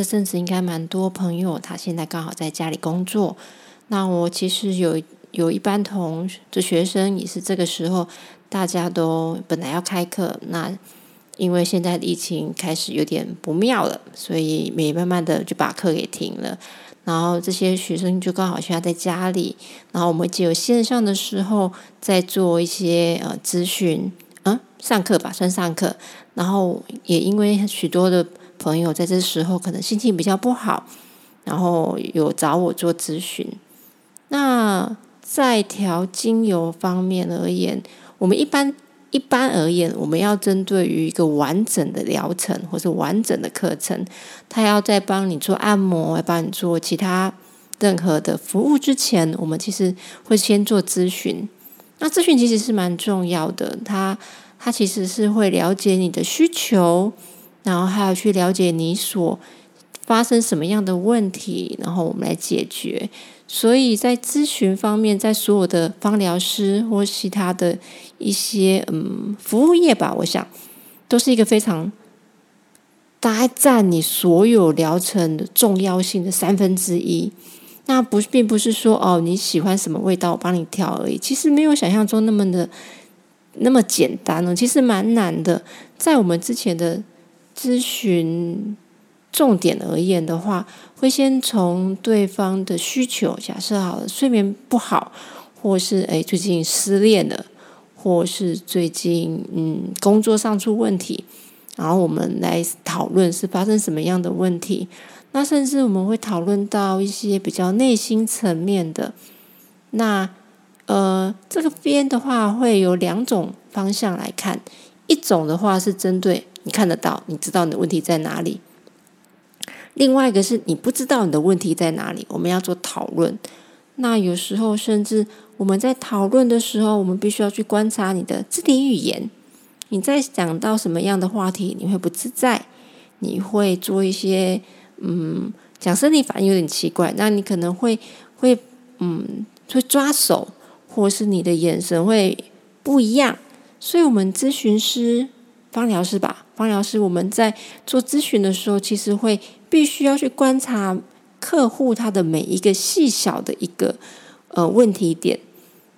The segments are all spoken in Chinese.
这阵子应该蛮多朋友，他现在刚好在家里工作。那我其实有有一班同的学生，也是这个时候，大家都本来要开课，那因为现在疫情开始有点不妙了，所以也慢慢的就把课给停了。然后这些学生就刚好需要在家里，然后我们只有线上的时候在做一些呃咨询，嗯，上课吧，算上课。然后也因为许多的朋友在这时候可能心情比较不好，然后有找我做咨询。那在调精油方面而言，我们一般。一般而言，我们要针对于一个完整的疗程或者完整的课程，他要在帮你做按摩、帮你做其他任何的服务之前，我们其实会先做咨询。那咨询其实是蛮重要的，他他其实是会了解你的需求，然后还要去了解你所发生什么样的问题，然后我们来解决。所以在咨询方面，在所有的芳疗师或其他的一些嗯服务业吧，我想都是一个非常大概占你所有疗程的重要性的三分之一。那不并不是说哦你喜欢什么味道，我帮你调而已。其实没有想象中那么的那么简单呢，其实蛮难的。在我们之前的咨询。重点而言的话，会先从对方的需求，假设好了，睡眠不好，或是诶最近失恋了，或是最近嗯工作上出问题，然后我们来讨论是发生什么样的问题。那甚至我们会讨论到一些比较内心层面的。那呃这个边的话会有两种方向来看，一种的话是针对你看得到，你知道你的问题在哪里。另外一个是你不知道你的问题在哪里，我们要做讨论。那有时候甚至我们在讨论的时候，我们必须要去观察你的肢体语言。你在讲到什么样的话题，你会不自在，你会做一些嗯，讲生理反应有点奇怪，那你可能会会嗯，会抓手，或是你的眼神会不一样。所以，我们咨询师、方疗师吧，方疗师我们在做咨询的时候，其实会。必须要去观察客户他的每一个细小的一个呃问题点。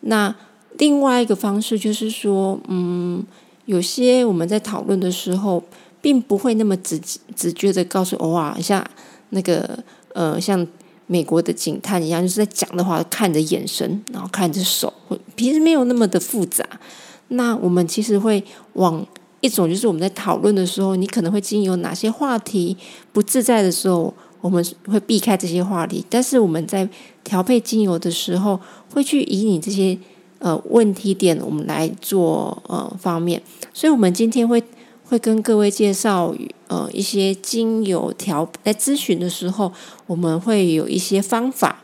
那另外一个方式就是说，嗯，有些我们在讨论的时候，并不会那么直直觉的告诉哇，像那个呃，像美国的警探一样，就是在讲的话，看着眼神，然后看着手，平时没有那么的复杂。那我们其实会往。一种就是我们在讨论的时候，你可能会经由哪些话题不自在的时候，我们会避开这些话题。但是我们在调配精油的时候，会去以你这些呃问题点，我们来做呃方面。所以，我们今天会会跟各位介绍呃一些精油调在咨询的时候，我们会有一些方法。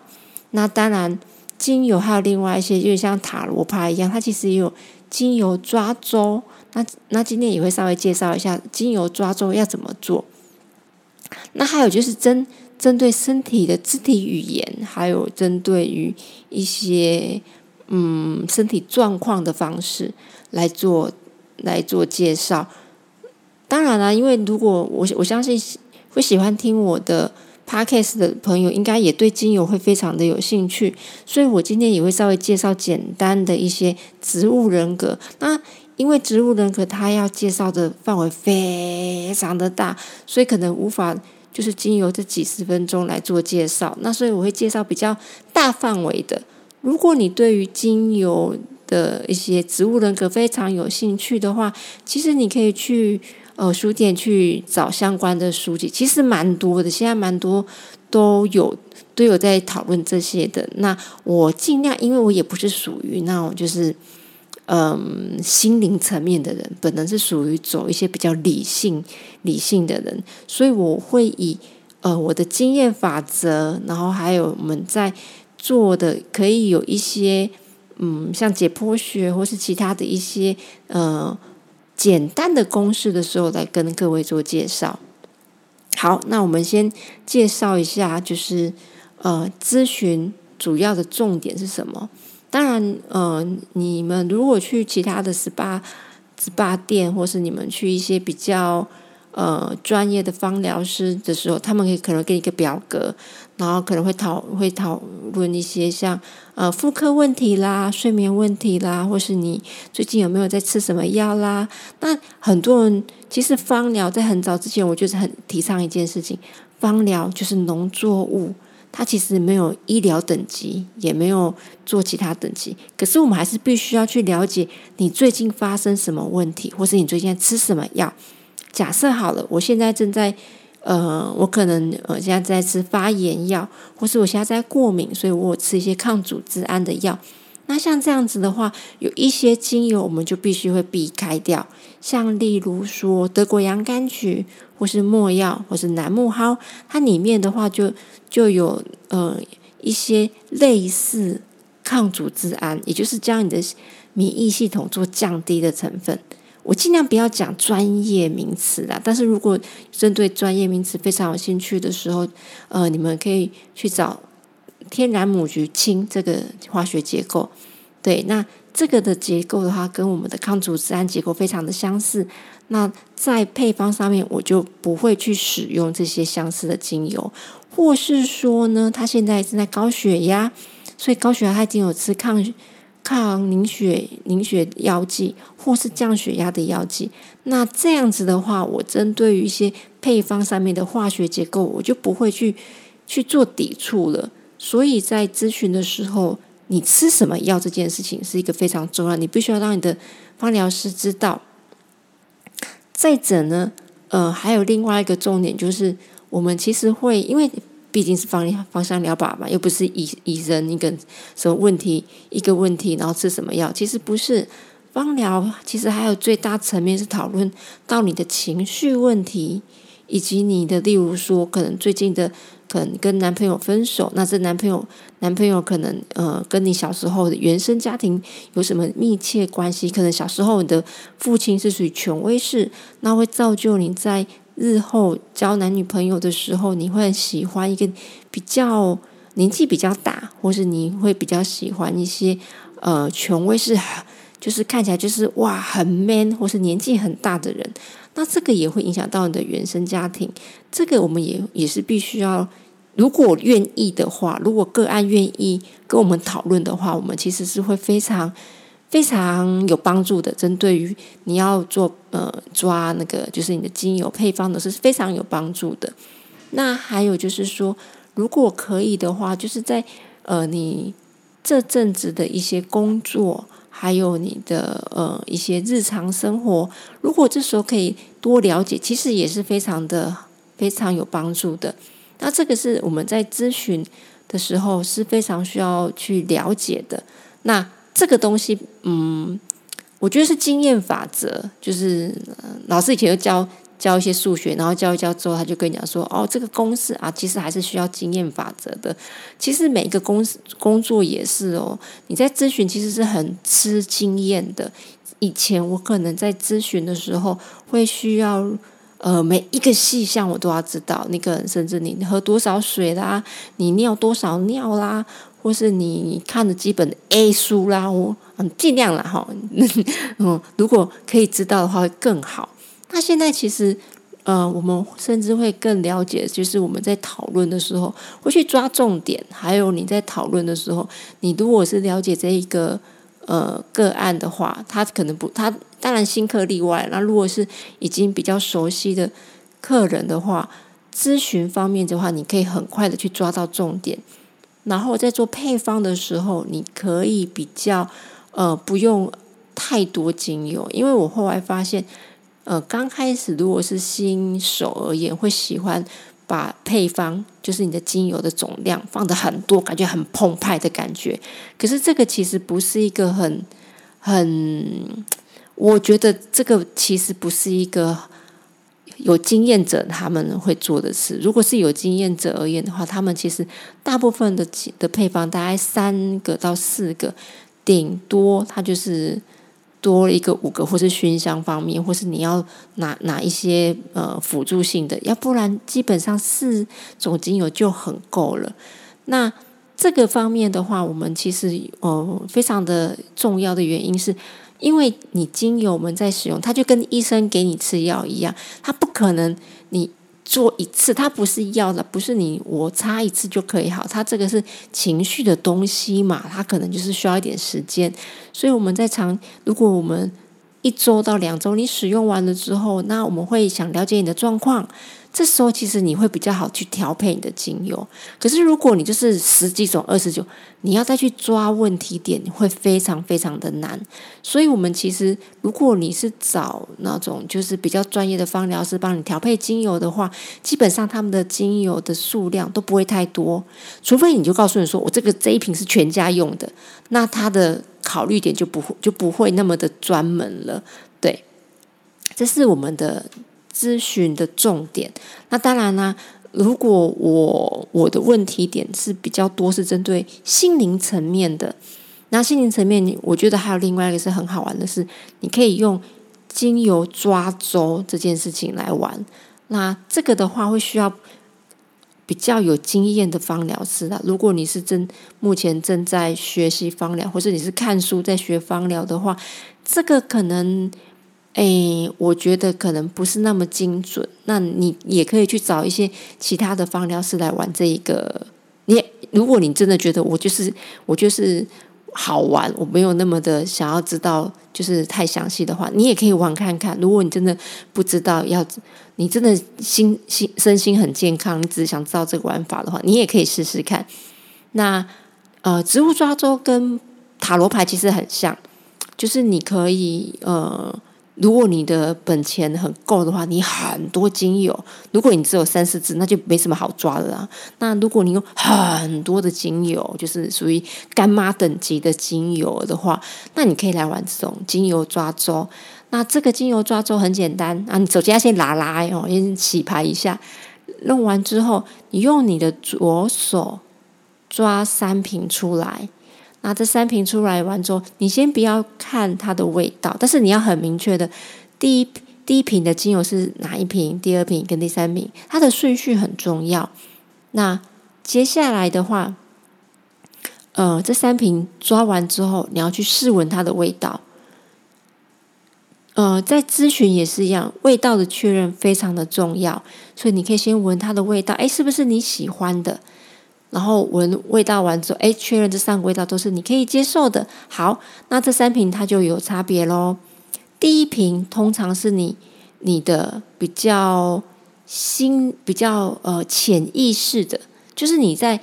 那当然，精油还有另外一些，就像塔罗牌一样，它其实也有精油抓周。那那今天也会稍微介绍一下精油抓周要怎么做。那还有就是针针对身体的肢体语言，还有针对于一些嗯身体状况的方式来做来做介绍。当然了，因为如果我我相信会喜欢听我的 podcast 的朋友，应该也对精油会非常的有兴趣，所以我今天也会稍微介绍简单的一些植物人格。那因为植物人格，他要介绍的范围非常的大，所以可能无法就是精油这几十分钟来做介绍。那所以我会介绍比较大范围的。如果你对于精油的一些植物人格非常有兴趣的话，其实你可以去呃书店去找相关的书籍，其实蛮多的，现在蛮多都有都有在讨论这些的。那我尽量，因为我也不是属于那种就是。嗯，心灵层面的人，本能是属于走一些比较理性、理性的人，所以我会以呃我的经验法则，然后还有我们在做的，可以有一些嗯，像解剖学或是其他的一些呃简单的公式的时候，来跟各位做介绍。好，那我们先介绍一下，就是呃咨询主要的重点是什么？当然，呃，你们如果去其他的 SPA SPA 店，或是你们去一些比较呃专业的芳疗师的时候，他们可以可能给你一个表格，然后可能会讨会讨论一些像呃妇科问题啦、睡眠问题啦，或是你最近有没有在吃什么药啦。那很多人其实芳疗在很早之前，我就是很提倡一件事情，芳疗就是农作物。它其实没有医疗等级，也没有做其他等级。可是我们还是必须要去了解你最近发生什么问题，或是你最近在吃什么药。假设好了，我现在正在呃，我可能呃现在在吃发炎药，或是我现在在过敏，所以我吃一些抗组织胺的药。那像这样子的话，有一些精油我们就必须会避开掉，像例如说德国洋甘菊，或是没药，或是楠木蒿，它里面的话就就有呃一些类似抗组织胺，也就是将你的免疫系统做降低的成分。我尽量不要讲专业名词啦，但是如果针对专业名词非常有兴趣的时候，呃，你们可以去找。天然母菊氢这个化学结构，对，那这个的结构的话，跟我们的抗组织胺结构非常的相似。那在配方上面，我就不会去使用这些相似的精油，或是说呢，他现在正在高血压，所以高血压他已经有吃抗抗凝血凝血药剂，或是降血压的药剂。那这样子的话，我针对于一些配方上面的化学结构，我就不会去去做抵触了。所以在咨询的时候，你吃什么药这件事情是一个非常重要，你必须要让你的方疗师知道。再者呢，呃，还有另外一个重点就是，我们其实会，因为毕竟是方方向疗法嘛，又不是医医生一个什么问题一个问题，然后吃什么药，其实不是方疗，其实还有最大层面是讨论到你的情绪问题，以及你的，例如说可能最近的。可能跟男朋友分手，那这男朋友男朋友可能呃跟你小时候的原生家庭有什么密切关系？可能小时候你的父亲是属于权威式，那会造就你在日后交男女朋友的时候，你会喜欢一个比较年纪比较大，或是你会比较喜欢一些呃权威是，就是看起来就是哇很 man，或是年纪很大的人。那这个也会影响到你的原生家庭，这个我们也也是必须要，如果愿意的话，如果个案愿意跟我们讨论的话，我们其实是会非常非常有帮助的。针对于你要做呃抓那个就是你的精油配方的是非常有帮助的。那还有就是说，如果可以的话，就是在呃你这阵子的一些工作。还有你的呃一些日常生活，如果这时候可以多了解，其实也是非常的非常有帮助的。那这个是我们在咨询的时候是非常需要去了解的。那这个东西，嗯，我觉得是经验法则，就是老师以前就教。教一些数学，然后教一教之后，他就跟你讲说：“哦，这个公式啊，其实还是需要经验法则的。其实每一个公司工作也是哦。你在咨询其实是很吃经验的。以前我可能在咨询的时候，会需要呃每一个细项我都要知道。那个甚至你喝多少水啦，你尿多少尿啦，或是你看的基本 A 书啦，我嗯尽量了哈。嗯，如果可以知道的话，会更好。”那现在其实，呃，我们甚至会更了解，就是我们在讨论的时候会去抓重点，还有你在讨论的时候，你如果是了解这一个呃个案的话，他可能不，他当然新客例外。那如果是已经比较熟悉的客人的话，咨询方面的话，你可以很快的去抓到重点，然后在做配方的时候，你可以比较呃不用太多精油，因为我后来发现。呃，刚开始如果是新手而言，会喜欢把配方，就是你的精油的总量放的很多，感觉很澎湃的感觉。可是这个其实不是一个很很，我觉得这个其实不是一个有经验者他们会做的事。如果是有经验者而言的话，他们其实大部分的的配方大概三个到四个，顶多它就是。多了一个五个，或是熏香方面，或是你要拿拿一些呃辅助性的，要不然基本上四种精油就很够了。那这个方面的话，我们其实呃非常的重要的原因是，因为你精油我们在使用，它就跟医生给你吃药一样，它不可能你做一次，它不是药的，不是你我擦一次就可以好，它这个是情绪的东西嘛，它可能就是需要一点时间，所以我们在尝，如果我们一周到两周你使用完了之后，那我们会想了解你的状况。这时候其实你会比较好去调配你的精油，可是如果你就是十几种、二十九，你要再去抓问题点，会非常非常的难。所以，我们其实如果你是找那种就是比较专业的芳疗师帮你调配精油的话，基本上他们的精油的数量都不会太多，除非你就告诉你说我这个这一瓶是全家用的，那他的考虑点就不会就不会那么的专门了。对，这是我们的。咨询的重点，那当然啦。如果我我的问题点是比较多，是针对心灵层面的，那心灵层面，我觉得还有另外一个是很好玩的是，你可以用精油抓周这件事情来玩。那这个的话，会需要比较有经验的芳疗师啦。如果你是正目前正在学习芳疗，或者你是看书在学芳疗的话，这个可能。哎，我觉得可能不是那么精准。那你也可以去找一些其他的方疗师来玩这一个。你如果你真的觉得我就是我就是好玩，我没有那么的想要知道，就是太详细的话，你也可以玩看看。如果你真的不知道要，你真的心心身心很健康，你只是想知道这个玩法的话，你也可以试试看。那呃，植物抓周跟塔罗牌其实很像，就是你可以呃。如果你的本钱很够的话，你很多精油；如果你只有三四支，那就没什么好抓的啦。那如果你有很多的精油，就是属于干妈等级的精油的话，那你可以来玩这种精油抓周。那这个精油抓周很简单啊，你首先要先拿来哦，先洗牌一下。弄完之后，你用你的左手抓三瓶出来。那这三瓶出来完之后，你先不要看它的味道，但是你要很明确的，第一第一瓶的精油是哪一瓶，第二瓶跟第三瓶，它的顺序很重要。那接下来的话，呃，这三瓶抓完之后，你要去试闻它的味道。呃，在咨询也是一样，味道的确认非常的重要，所以你可以先闻它的味道，哎，是不是你喜欢的？然后闻味道完之后，哎，确认这三个味道都是你可以接受的。好，那这三瓶它就有差别喽。第一瓶通常是你你的比较心比较呃潜意识的，就是你在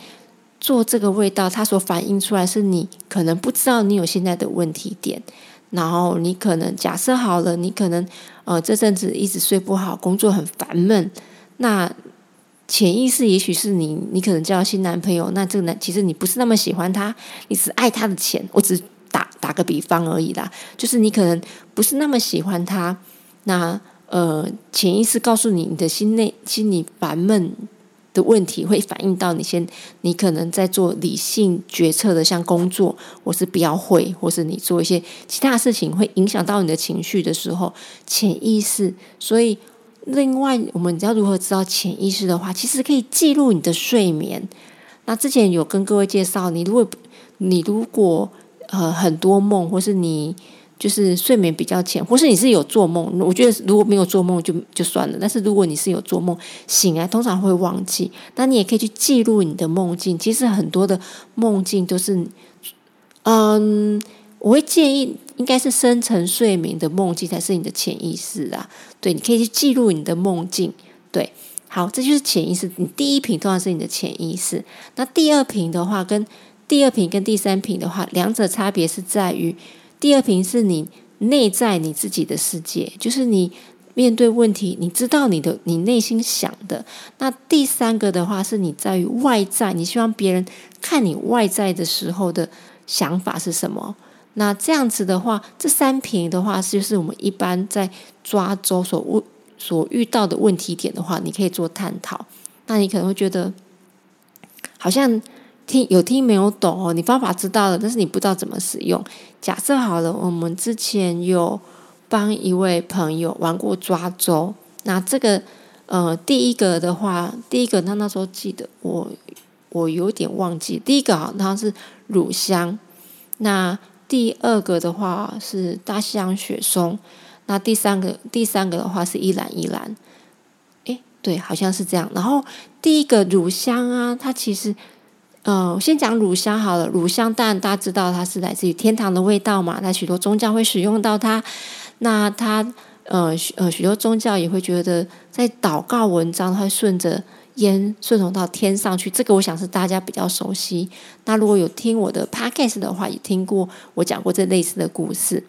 做这个味道，它所反映出来是你可能不知道你有现在的问题点。然后你可能假设好了，你可能呃这阵子一直睡不好，工作很烦闷，那。潜意识也许是你，你可能交新男朋友，那这个男其实你不是那么喜欢他，你只爱他的钱。我只打打个比方而已啦，就是你可能不是那么喜欢他，那呃潜意识告诉你，你的心内心里烦闷的问题会反映到你先，你可能在做理性决策的，像工作或是比较会，或是你做一些其他事情会影响到你的情绪的时候，潜意识，所以。另外，我们要如何知道潜意识的话，其实可以记录你的睡眠。那之前有跟各位介绍，你如果你如果呃很多梦，或是你就是睡眠比较浅，或是你是有做梦，我觉得如果没有做梦就就算了。但是如果你是有做梦，醒来通常会忘记，那你也可以去记录你的梦境。其实很多的梦境都是，嗯。我会建议，应该是深层睡眠的梦境才是你的潜意识啊。对，你可以去记录你的梦境。对，好，这就是潜意识。你第一瓶通常是你的潜意识，那第二瓶的话，跟第二瓶跟第三瓶的话，两者差别是在于，第二瓶是你内在你自己的世界，就是你面对问题，你知道你的你内心想的。那第三个的话，是你在于外在，你希望别人看你外在的时候的想法是什么。那这样子的话，这三瓶的话，就是我们一般在抓周所问所遇到的问题点的话，你可以做探讨。那你可能会觉得，好像听有听没有懂哦，你方法知道了，但是你不知道怎么使用。假设好了，我们之前有帮一位朋友玩过抓周，那这个呃，第一个的话，第一个他那时候记得我我有点忘记，第一个好像是乳香，那。第二个的话是大西洋雪松，那第三个第三个的话是依兰依兰。诶，对，好像是这样。然后第一个乳香啊，它其实，呃，先讲乳香好了。乳香当然大家知道它是来自于天堂的味道嘛，那许多宗教会使用到它。那它呃许呃许多宗教也会觉得在祷告文章会顺着。烟顺从到天上去，这个我想是大家比较熟悉。那如果有听我的 podcast 的话，也听过我讲过这类似的故事。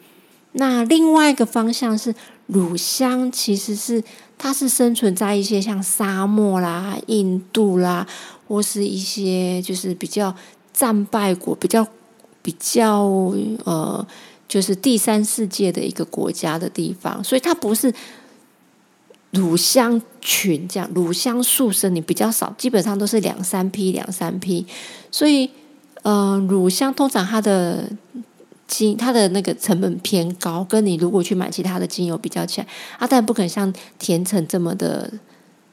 那另外一个方向是乳香，其实是它是生存在一些像沙漠啦、印度啦，或是一些就是比较战败国、比较比较呃，就是第三世界的一个国家的地方，所以它不是。乳香群这样，乳香树生你比较少，基本上都是两三批、两三批。所以，呃，乳香通常它的精，它的那个成本偏高，跟你如果去买其他的精油比较起来，啊，但不可能像甜橙这么的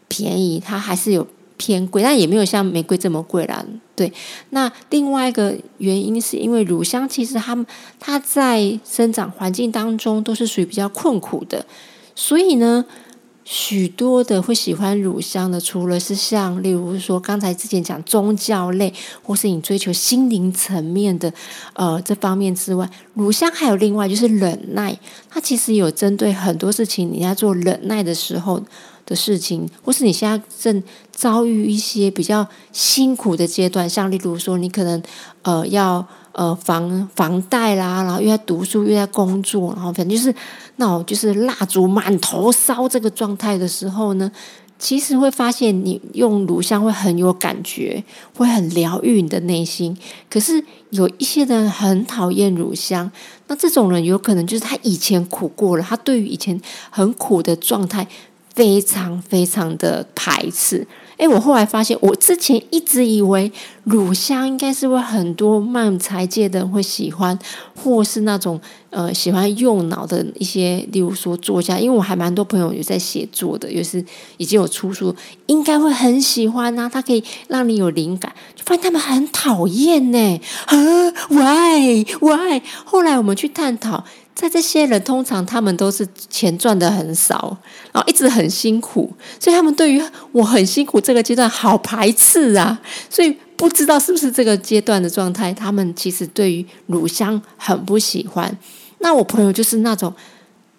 便宜，它还是有偏贵，但也没有像玫瑰这么贵啦。对，那另外一个原因是因为乳香其实它它在生长环境当中都是属于比较困苦的，所以呢。许多的会喜欢乳香的，除了是像，例如说刚才之前讲宗教类，或是你追求心灵层面的，呃，这方面之外，乳香还有另外就是忍耐，它其实有针对很多事情，你在做忍耐的时候的事情，或是你现在正遭遇一些比较辛苦的阶段，像例如说你可能呃要。呃，房房贷啦，然后又在读书，又在工作，然后反正就是那种就是蜡烛满头烧这个状态的时候呢，其实会发现你用乳香会很有感觉，会很疗愈你的内心。可是有一些人很讨厌乳香，那这种人有可能就是他以前苦过了，他对于以前很苦的状态非常非常的排斥。哎，我后来发现，我之前一直以为乳香应该是会很多漫才界的人会喜欢，或是那种呃喜欢用脑的一些，例如说作家，因为我还蛮多朋友有在写作的，也是已经有出书，应该会很喜欢啊，它可以让你有灵感，就发现他们很讨厌呢，啊，why why？后来我们去探讨。在这些人，通常他们都是钱赚的很少，然后一直很辛苦，所以他们对于我很辛苦这个阶段好排斥啊。所以不知道是不是这个阶段的状态，他们其实对于乳香很不喜欢。那我朋友就是那种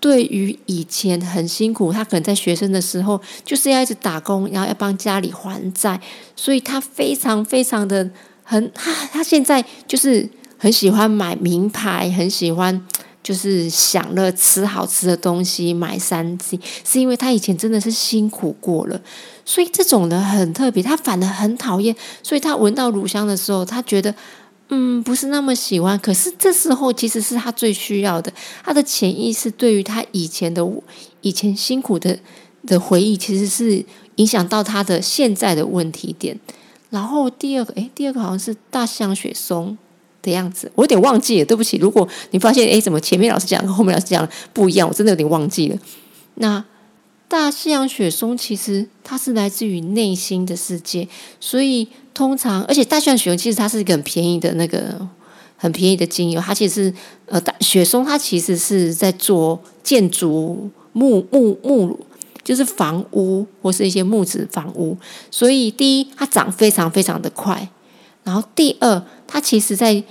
对于以前很辛苦，他可能在学生的时候就是要一直打工，然后要帮家里还债，所以他非常非常的很他他现在就是很喜欢买名牌，很喜欢。就是享乐吃好吃的东西，买三 C，是因为他以前真的是辛苦过了，所以这种人很特别，他反而很讨厌，所以他闻到乳香的时候，他觉得嗯不是那么喜欢。可是这时候其实是他最需要的，他的潜意识对于他以前的以前辛苦的的回忆，其实是影响到他的现在的问题点。然后第二个，诶，第二个好像是大象雪松。的样子，我有点忘记了，对不起。如果你发现，哎，怎么前面老师讲跟后面老师讲不一样，我真的有点忘记了。那大西洋雪松其实它是来自于内心的世界，所以通常，而且大西洋雪松其实它是一个很便宜的那个很便宜的精油，它其实呃，大雪松它其实是在做建筑木木木，就是房屋或是一些木质房屋，所以第一它长非常非常的快，然后第二它其实在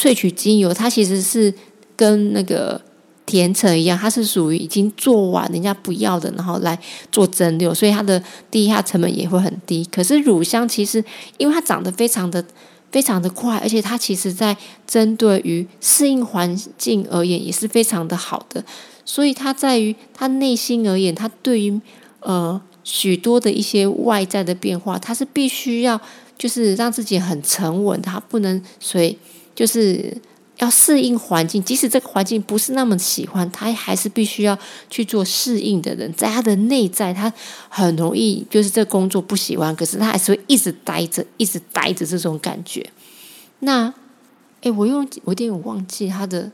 萃取精油，它其实是跟那个甜橙一样，它是属于已经做完人家不要的，然后来做蒸馏，所以它的第一下成本也会很低。可是乳香其实因为它长得非常的非常的快，而且它其实在针对于适应环境而言也是非常的好的，所以它在于它内心而言，它对于呃许多的一些外在的变化，它是必须要就是让自己很沉稳，它不能随。就是要适应环境，即使这个环境不是那么喜欢，他还是必须要去做适应的人。在他的内在，他很容易就是这工作不喜欢，可是他还是会一直待着，一直待着这种感觉。那，哎，我用我有点忘记他的，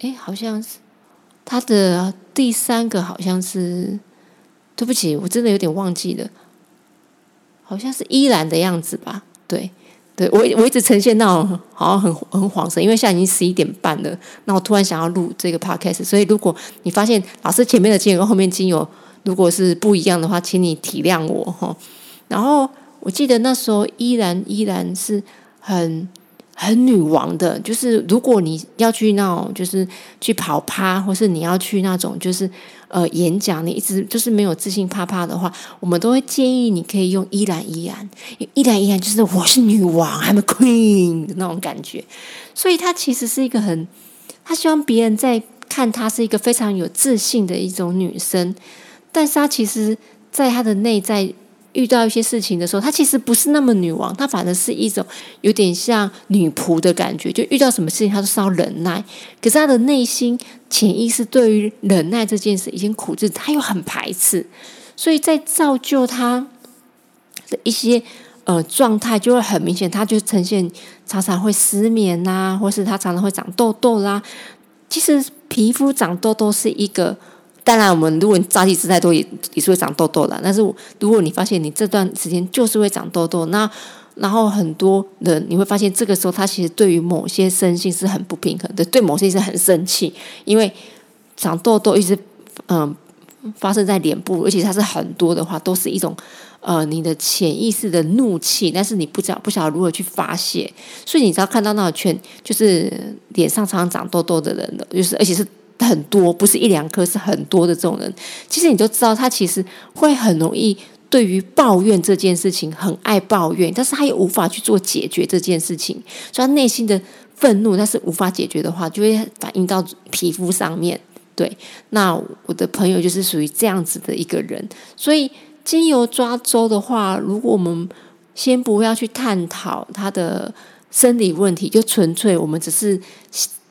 哎，好像是他的第三个，好像是，对不起，我真的有点忘记了，好像是依然的样子吧？对。对我我一直呈现那种好像很很恍神，因为现在已经十一点半了，那我突然想要录这个 podcast，所以如果你发现老师前面的精油跟后面精油如果是不一样的话，请你体谅我哈。然后我记得那时候依然依然是很。很女王的，就是如果你要去那种，就是去跑趴，或是你要去那种，就是呃演讲，你一直就是没有自信怕怕的话，我们都会建议你可以用依然依然，依然依然就是我是女王，I'm queen 的那种感觉。所以她其实是一个很，她希望别人在看她是一个非常有自信的一种女生，但是她其实在她的内在。遇到一些事情的时候，她其实不是那么女王，她反而是一种有点像女仆的感觉。就遇到什么事情，她都是要忍耐。可是她的内心潜意识对于忍耐这件事已经苦滞，她又很排斥，所以在造就她的一些呃状态就会很明显。她就呈现常常会失眠呐，或是她常常会长痘痘啦。其实皮肤长痘痘是一个。当然，我们如果你扎起吃太多，也也是会长痘痘的。但是，如果你发现你这段时间就是会长痘痘，那然后很多人你会发现，这个时候他其实对于某些身心是很不平衡的，对某些是很生气，因为长痘痘一直嗯发生在脸部，而且它是很多的话，都是一种呃你的潜意识的怒气，但是你不知道不晓得如何去发泄，所以你只要看到那个圈，就是脸上常常长痘痘的人的，就是而且是。很多不是一两颗，是很多的这种人，其实你都知道，他其实会很容易对于抱怨这件事情很爱抱怨，但是他又无法去做解决这件事情，所以他内心的愤怒，但是无法解决的话，就会反映到皮肤上面。对，那我的朋友就是属于这样子的一个人，所以精油抓周的话，如果我们先不要去探讨他的生理问题，就纯粹我们只是。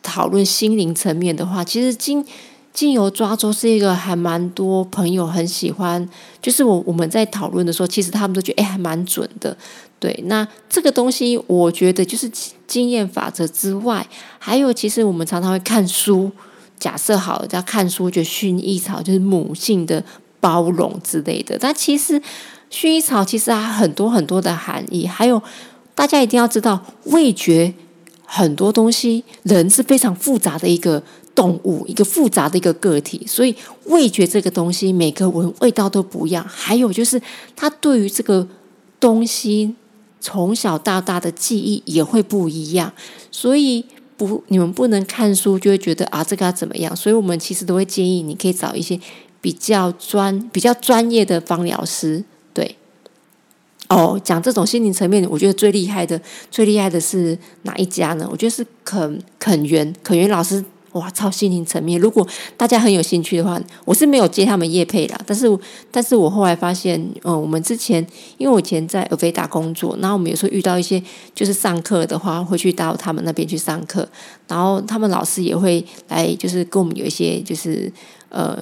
讨论心灵层面的话，其实精精油抓周是一个还蛮多朋友很喜欢。就是我我们在讨论的时候，其实他们都觉得哎还蛮准的。对，那这个东西我觉得就是经验法则之外，还有其实我们常常会看书。假设好了，要看书，就薰衣草就是母性的包容之类的。但其实薰衣草其实还很多很多的含义。还有大家一定要知道味觉。很多东西，人是非常复杂的一个动物，一个复杂的一个个体，所以味觉这个东西，每个闻味道都不一样。还有就是，他对于这个东西从小到大的记忆也会不一样。所以不，你们不能看书就会觉得啊，这个要怎么样？所以我们其实都会建议，你可以找一些比较专、比较专业的芳疗师。哦，讲这种心灵层面，我觉得最厉害的、最厉害的是哪一家呢？我觉得是肯肯源，肯源老师，哇，超心灵层面。如果大家很有兴趣的话，我是没有接他们业配啦，但是，但是我后来发现，嗯，我们之前，因为我以前在尔菲达工作，然后我们有时候遇到一些就是上课的话，会去到他们那边去上课，然后他们老师也会来，就是跟我们有一些就是呃。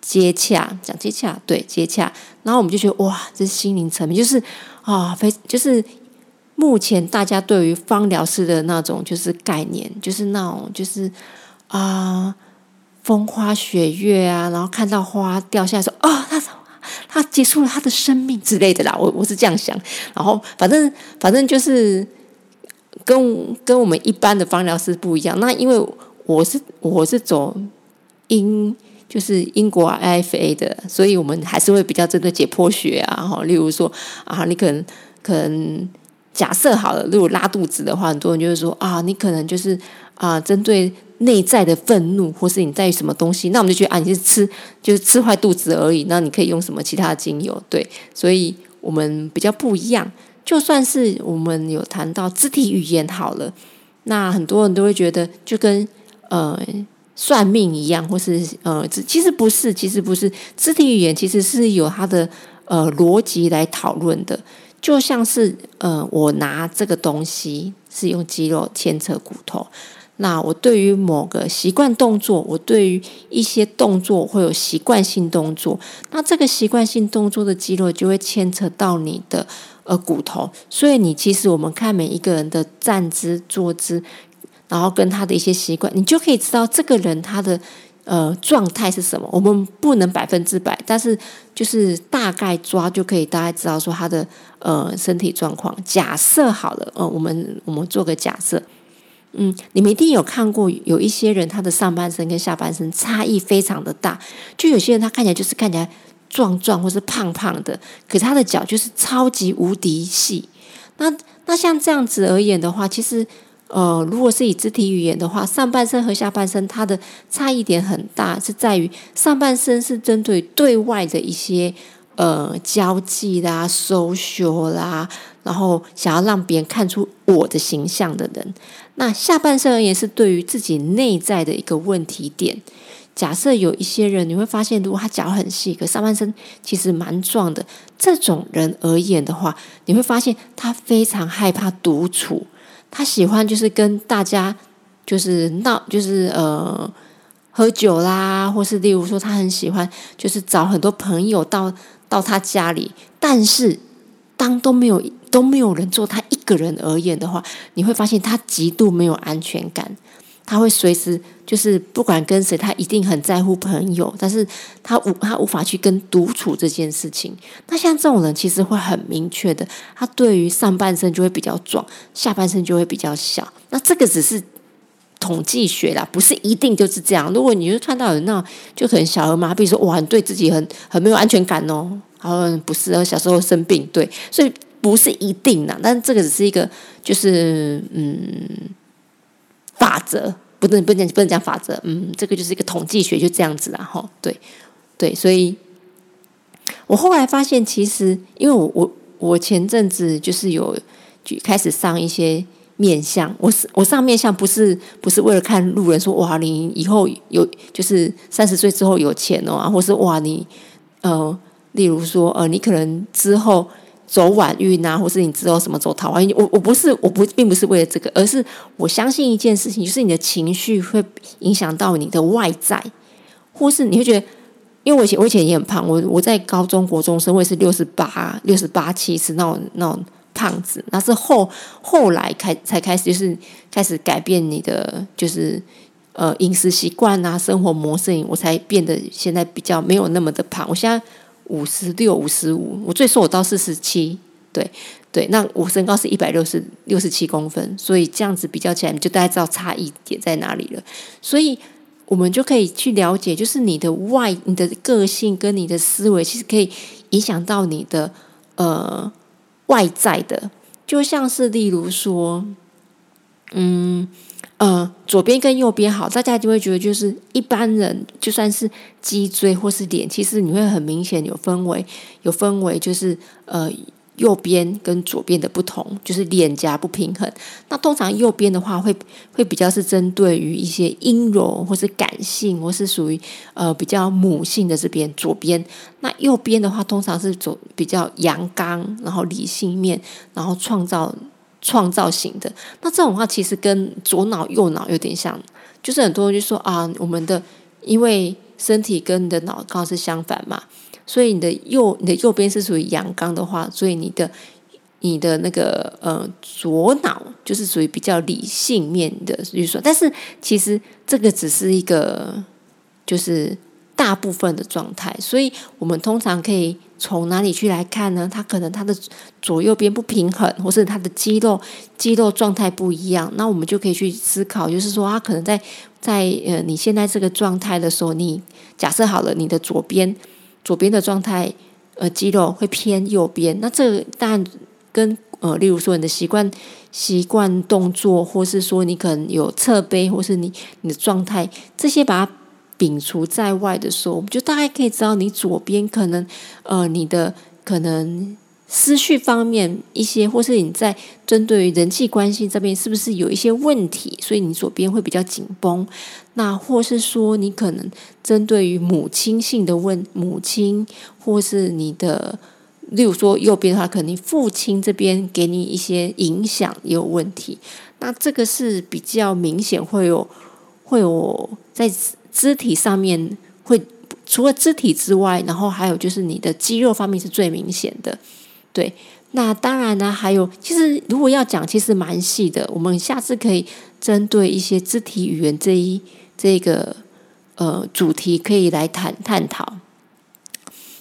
接洽讲接洽，对接洽，然后我们就觉得哇，这是心灵层面，就是啊，非就是目前大家对于芳疗师的那种就是概念，就是那种就是啊，风花雪月啊，然后看到花掉下来说啊，他他结束了他的生命之类的啦，我我是这样想，然后反正反正就是跟跟我们一般的芳疗师不一样，那因为我是我是走音。就是英国 IFA 的，所以我们还是会比较针对解剖学啊，哈，例如说啊，你可能可能假设好了，如果拉肚子的话，很多人就会说啊，你可能就是啊，针对内在的愤怒，或是你在于什么东西，那我们就觉得啊，你是吃就是吃坏肚子而已，那你可以用什么其他的精油？对，所以我们比较不一样。就算是我们有谈到肢体语言好了，那很多人都会觉得就跟呃。算命一样，或是呃，其实不是，其实不是。肢体语言其实是有它的呃逻辑来讨论的，就像是呃，我拿这个东西是用肌肉牵扯骨头，那我对于某个习惯动作，我对于一些动作会有习惯性动作，那这个习惯性动作的肌肉就会牵扯到你的呃骨头，所以你其实我们看每一个人的站姿、坐姿。然后跟他的一些习惯，你就可以知道这个人他的呃状态是什么？我们不能百分之百，但是就是大概抓就可以大概知道说他的呃身体状况。假设好了，呃，我们我们做个假设。嗯，你们一定有看过有一些人，他的上半身跟下半身差异非常的大。就有些人他看起来就是看起来壮壮或是胖胖的，可是他的脚就是超级无敌细。那那像这样子而言的话，其实呃，如果是以肢体语言的话，上半身和下半身它的差异点很大，是在于上半身是针对对外的一些呃交际啦、social 啦。然后想要让别人看出我的形象的人，那下半身而言是对于自己内在的一个问题点。假设有一些人，你会发现，如果他脚很细，可上半身其实蛮壮的，这种人而言的话，你会发现他非常害怕独处，他喜欢就是跟大家就是闹，就是呃喝酒啦，或是例如说他很喜欢就是找很多朋友到到他家里，但是当都没有。都没有人做他一个人而言的话，你会发现他极度没有安全感。他会随时就是不管跟谁，他一定很在乎朋友，但是他无他无法去跟独处这件事情。那像这种人，其实会很明确的，他对于上半身就会比较壮，下半身就会比较小。那这个只是统计学啦，不是一定就是这样。如果你就看到有那就很小儿麻痹，说哇，你对自己很很没有安全感哦，好不是，小时候生病，对，所以。不是一定的，但这个只是一个，就是嗯，法则，不能不能不能讲法则，嗯，这个就是一个统计学，就这样子啦，哈，对对，所以，我后来发现，其实因为我我我前阵子就是有就开始上一些面相，我是我上面相不是不是为了看路人说哇，你以后有就是三十岁之后有钱哦，或是哇你呃，例如说呃，你可能之后。走晚运啊，或是你之后什么走桃花运？我我不是，我不并不是为了这个，而是我相信一件事情，就是你的情绪会影响到你的外在，或是你会觉得，因为我以前我以前也很胖，我我在高中国中生，我也是六十八六十八七是那种那种胖子，那是后后来开才开始就是开始改变你的就是呃饮食习惯啊，生活模式，我才变得现在比较没有那么的胖，我现在。五十六、五十五，我最瘦我到四十七，对对，那我身高是一百六十六十七公分，所以这样子比较起来，你就大概知道差异点在哪里了。所以我们就可以去了解，就是你的外、你的个性跟你的思维，其实可以影响到你的呃外在的，就像是例如说，嗯。呃，左边跟右边好，大家就会觉得就是一般人，就算是脊椎或是脸，其实你会很明显有分为，有分为就是呃右边跟左边的不同，就是脸颊不平衡。那通常右边的话会 会比较是针对于一些阴柔或是感性，或是属于呃比较母性的这边左边。那右边的话通常是走比较阳刚，然后理性面，然后创造。创造型的，那这种话其实跟左脑右脑有点像，就是很多人就说啊，我们的因为身体跟你的脑刚好是相反嘛，所以你的右你的右边是属于阳刚的话，所以你的你的那个呃左脑就是属于比较理性面的预算，但是其实这个只是一个就是大部分的状态，所以我们通常可以。从哪里去来看呢？他可能他的左右边不平衡，或是他的肌肉肌肉状态不一样。那我们就可以去思考，就是说他可能在在呃你现在这个状态的时候，你假设好了你的左边左边的状态呃肌肉会偏右边。那这个当然跟呃例如说你的习惯习惯动作，或是说你可能有侧背，或是你你的状态这些把它。摒除在外的时候，我们就大概可以知道你左边可能，呃，你的可能思绪方面一些，或是你在针对于人际关系这边是不是有一些问题，所以你左边会比较紧绷。那或是说你可能针对于母亲性的问母亲，或是你的，例如说右边的话，可能父亲这边给你一些影响也有问题。那这个是比较明显会有会有在。肢体上面会除了肢体之外，然后还有就是你的肌肉方面是最明显的。对，那当然呢，还有其实如果要讲，其实蛮细的。我们下次可以针对一些肢体语言这一这个呃主题可以来谈探讨。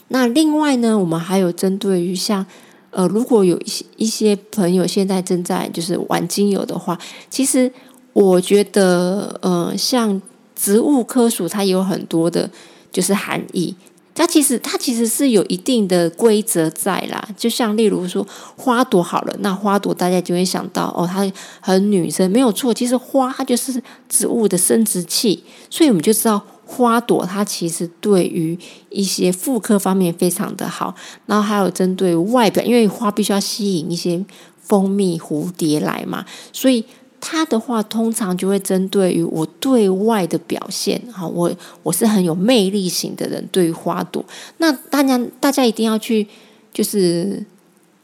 那另外呢，我们还有针对于像呃，如果有一些一些朋友现在正在就是玩精油的话，其实我觉得呃，像植物科属它有很多的，就是含义。它其实它其实是有一定的规则在啦，就像例如说花朵好了，那花朵大家就会想到哦，它很女生没有错。其实花它就是植物的生殖器，所以我们就知道花朵它其实对于一些妇科方面非常的好。然后还有针对外表，因为花必须要吸引一些蜂蜜蝴蝶来嘛，所以。他的话通常就会针对于我对外的表现，哈，我我是很有魅力型的人，对于花朵，那大家大家一定要去，就是，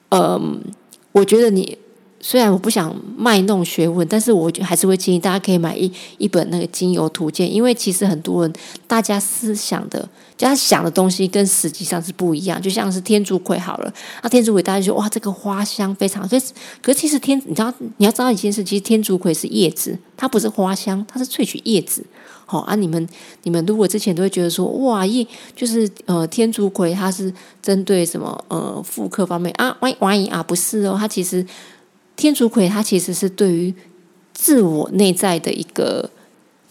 嗯，我觉得你。虽然我不想卖弄学问，但是我还是会建议大家可以买一一本那个精油图鉴，因为其实很多人大家思想的，就他想的东西跟实际上是不一样。就像是天竺葵好了，那天竺葵大家就哇，这个花香非常，可是可是其实天，你知道你要知道一件事，其实天竺葵是叶子，它不是花香，它是萃取叶子。好啊，你们你们如果之前都会觉得说哇，叶就是呃天竺葵，它是针对什么呃妇科方面啊？万万一啊不是哦，它其实。天竺葵它其实是对于自我内在的一个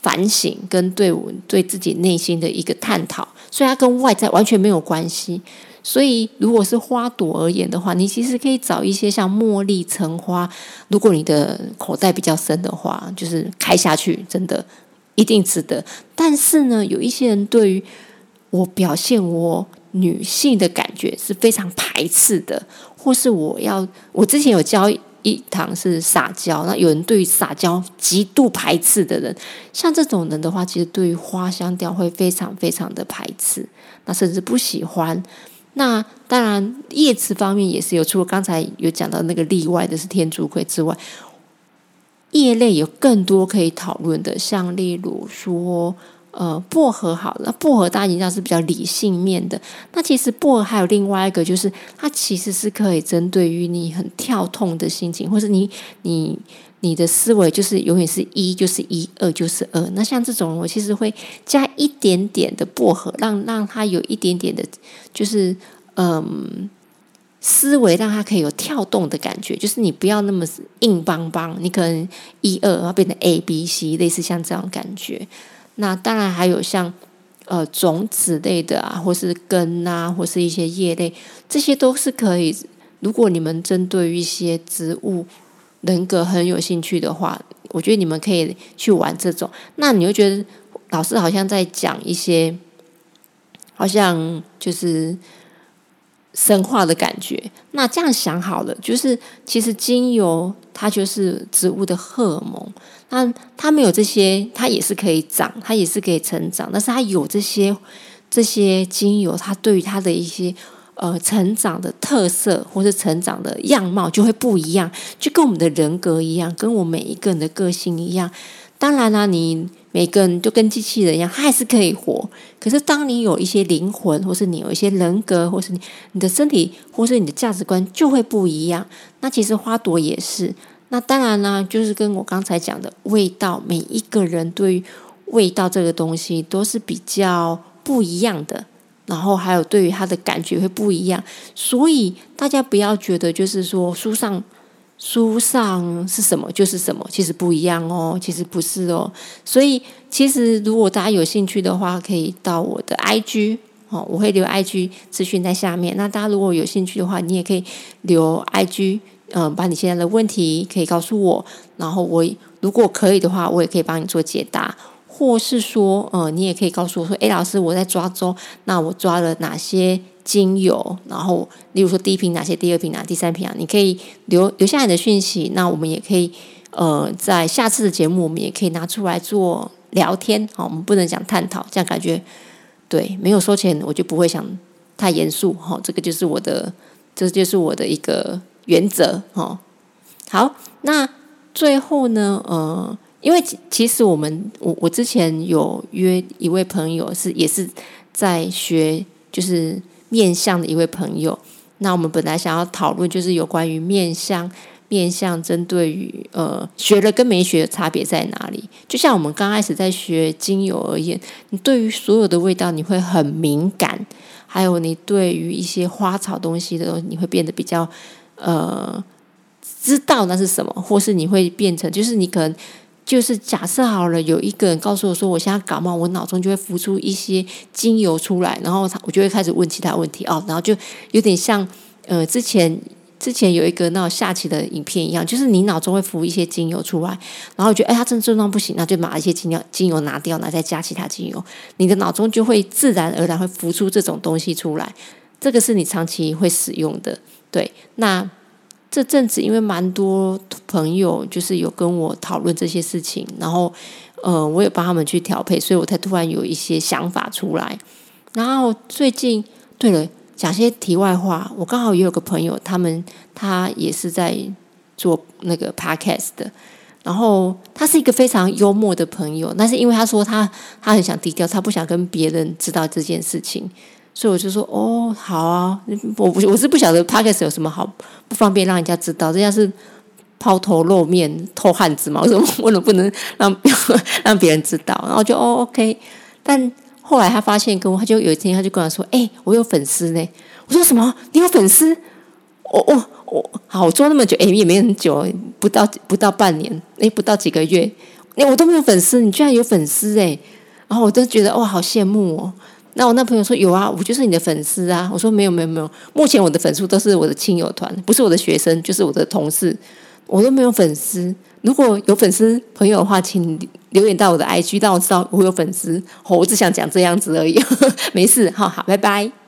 反省，跟对我对自己内心的一个探讨，所以它跟外在完全没有关系。所以，如果是花朵而言的话，你其实可以找一些像茉莉、橙花。如果你的口袋比较深的话，就是开下去，真的一定值得。但是呢，有一些人对于我表现我女性的感觉是非常排斥的，或是我要我之前有教。一堂是撒娇，那有人对于撒娇极度排斥的人，像这种人的话，其实对于花香调会非常非常的排斥，那甚至不喜欢。那当然叶子方面也是有，除了刚才有讲到那个例外的是天竺葵之外，叶类有更多可以讨论的，像例如说。呃，薄荷好了，薄荷大家知道是比较理性面的。那其实薄荷还有另外一个，就是它其实是可以针对于你很跳痛的心情，或是你你你的思维就是永远是一就是一，二就是二。那像这种，我其实会加一点点的薄荷，让让它有一点点的，就是嗯，思维让它可以有跳动的感觉，就是你不要那么硬邦邦，你可能一二然后变成 A B C，类似像这样感觉。那当然还有像呃种子类的啊，或是根啊，或是一些叶类，这些都是可以。如果你们针对一些植物人格很有兴趣的话，我觉得你们可以去玩这种。那你会觉得老师好像在讲一些，好像就是神话的感觉。那这样想好了，就是其实精油它就是植物的荷尔蒙。那它没有这些，它也是可以长，它也是可以成长。但是它有这些这些精油，它对于它的一些呃成长的特色或者成长的样貌就会不一样，就跟我们的人格一样，跟我每一个人的个性一样。当然啦，你每个人就跟机器人一样，它还是可以活。可是当你有一些灵魂，或是你有一些人格，或是你你的身体，或是你的价值观就会不一样。那其实花朵也是。那当然呢，就是跟我刚才讲的味道，每一个人对于味道这个东西都是比较不一样的，然后还有对于它的感觉会不一样，所以大家不要觉得就是说书上书上是什么就是什么，其实不一样哦，其实不是哦。所以其实如果大家有兴趣的话，可以到我的 IG 哦，我会留 IG 资讯在下面。那大家如果有兴趣的话，你也可以留 IG。嗯，把你现在的问题可以告诉我，然后我如果可以的话，我也可以帮你做解答，或是说，嗯，你也可以告诉我说，哎，老师，我在抓周，那我抓了哪些精油？然后，例如说第一瓶哪些，第二瓶哪，第三瓶啊？你可以留留下你的讯息，那我们也可以，呃，在下次的节目，我们也可以拿出来做聊天。好，我们不能讲探讨，这样感觉对，没有收钱，我就不会想太严肃。哈，这个就是我的，这就是我的一个。原则哦，好，那最后呢？呃，因为其实我们我我之前有约一位朋友，是也是在学就是面相的一位朋友。那我们本来想要讨论就是有关于面相、面向针对于呃学了跟没学的差别在哪里？就像我们刚开始在学精油而言，你对于所有的味道你会很敏感，还有你对于一些花草东西的东西，你会变得比较呃知道那是什么，或是你会变成就是你可能。就是假设好了，有一个人告诉我说，我现在感冒，我脑中就会浮出一些精油出来，然后我就会开始问其他问题哦，然后就有点像呃之前之前有一个那下棋的影片一样，就是你脑中会浮一些精油出来，然后觉得哎，他这症状不行，那就把一些精油精油拿掉，然后再加其他精油，你的脑中就会自然而然会浮出这种东西出来，这个是你长期会使用的，对，那。这阵子因为蛮多朋友就是有跟我讨论这些事情，然后呃，我也帮他们去调配，所以我才突然有一些想法出来。然后最近，对了，讲些题外话，我刚好也有个朋友，他们他也是在做那个 podcast 的，然后他是一个非常幽默的朋友，但是因为他说他他很想低调，他不想跟别人知道这件事情。所以我就说哦，好啊，我不我是不晓得 p o d c a s 有什么好不方便让人家知道，这样是抛头露面、偷汉子嘛？为什么为什么不能让 让别人知道？然后就哦 OK，但后来他发现跟我，他就有一天他就跟我说：“哎，我有粉丝呢。”我说：“什么？你有粉丝？”我我我好，我做那么久，哎，也没很久，不到不到半年，哎，不到几个月，哎，我都没有粉丝，你居然有粉丝哎！然后我都觉得哇，好羡慕哦。那我那朋友说有啊，我就是你的粉丝啊。我说没有没有没有，目前我的粉丝都是我的亲友团，不是我的学生，就是我的同事，我都没有粉丝。如果有粉丝朋友的话，请留言到我的 IG，让我知道我有粉丝。我只想讲这样子而已，没事，好好，拜拜。